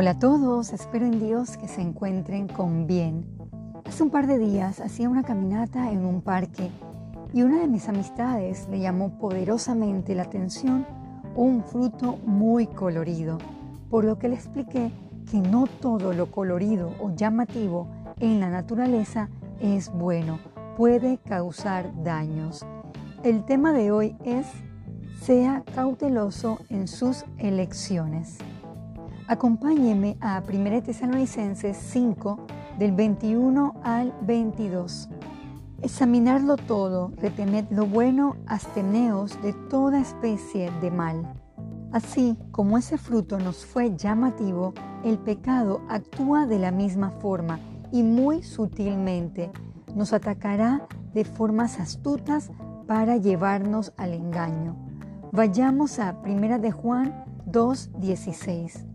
Hola a todos, espero en Dios que se encuentren con bien. Hace un par de días hacía una caminata en un parque y una de mis amistades le llamó poderosamente la atención un fruto muy colorido, por lo que le expliqué que no todo lo colorido o llamativo en la naturaleza es bueno, puede causar daños. El tema de hoy es sea cauteloso en sus elecciones. Acompáñeme a 1 Tesalonicenses 5 del 21 al 22. Examinarlo todo, retened lo bueno, absteneos de toda especie de mal. Así como ese fruto nos fue llamativo, el pecado actúa de la misma forma y muy sutilmente nos atacará de formas astutas para llevarnos al engaño. Vayamos a 1 de Juan 2:16.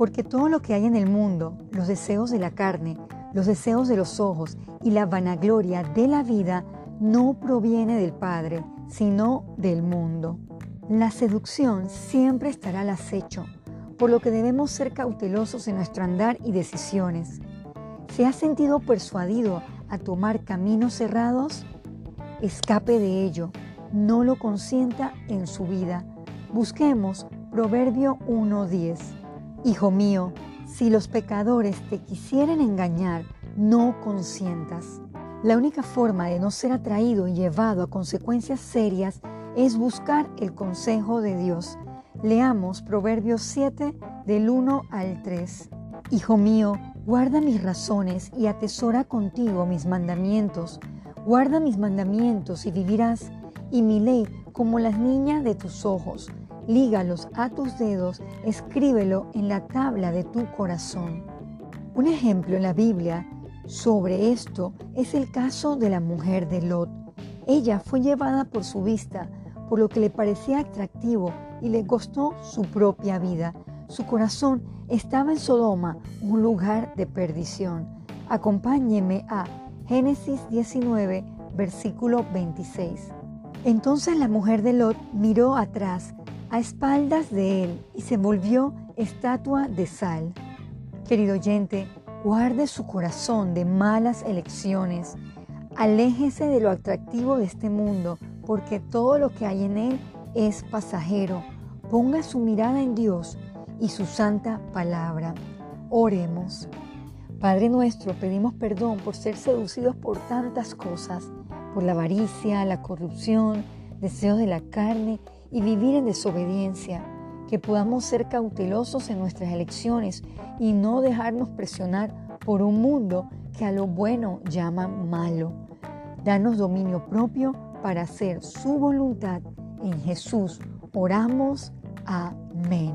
Porque todo lo que hay en el mundo, los deseos de la carne, los deseos de los ojos y la vanagloria de la vida no proviene del Padre, sino del mundo. La seducción siempre estará al acecho, por lo que debemos ser cautelosos en nuestro andar y decisiones. ¿Se ha sentido persuadido a tomar caminos cerrados? Escape de ello, no lo consienta en su vida. Busquemos Proverbio 1.10. Hijo mío, si los pecadores te quisieren engañar, no consientas. La única forma de no ser atraído y llevado a consecuencias serias es buscar el consejo de Dios. Leamos Proverbios 7 del 1 al 3. Hijo mío, guarda mis razones y atesora contigo mis mandamientos. Guarda mis mandamientos y vivirás, y mi ley como las niñas de tus ojos. Lígalos a tus dedos, escríbelo en la tabla de tu corazón. Un ejemplo en la Biblia sobre esto es el caso de la mujer de Lot. Ella fue llevada por su vista, por lo que le parecía atractivo y le costó su propia vida. Su corazón estaba en Sodoma, un lugar de perdición. Acompáñeme a Génesis 19, versículo 26. Entonces la mujer de Lot miró atrás, a espaldas de él, y se volvió estatua de sal. Querido oyente, guarde su corazón de malas elecciones. Aléjese de lo atractivo de este mundo porque todo lo que hay en él es pasajero. Ponga su mirada en Dios y su santa palabra. Oremos. Padre nuestro, pedimos perdón por ser seducidos por tantas cosas, por la avaricia, la corrupción, deseos de la carne y vivir en desobediencia, que podamos ser cautelosos en nuestras elecciones y no dejarnos presionar por un mundo que a lo bueno llama malo. Danos dominio propio para hacer su voluntad. En Jesús oramos. Amén.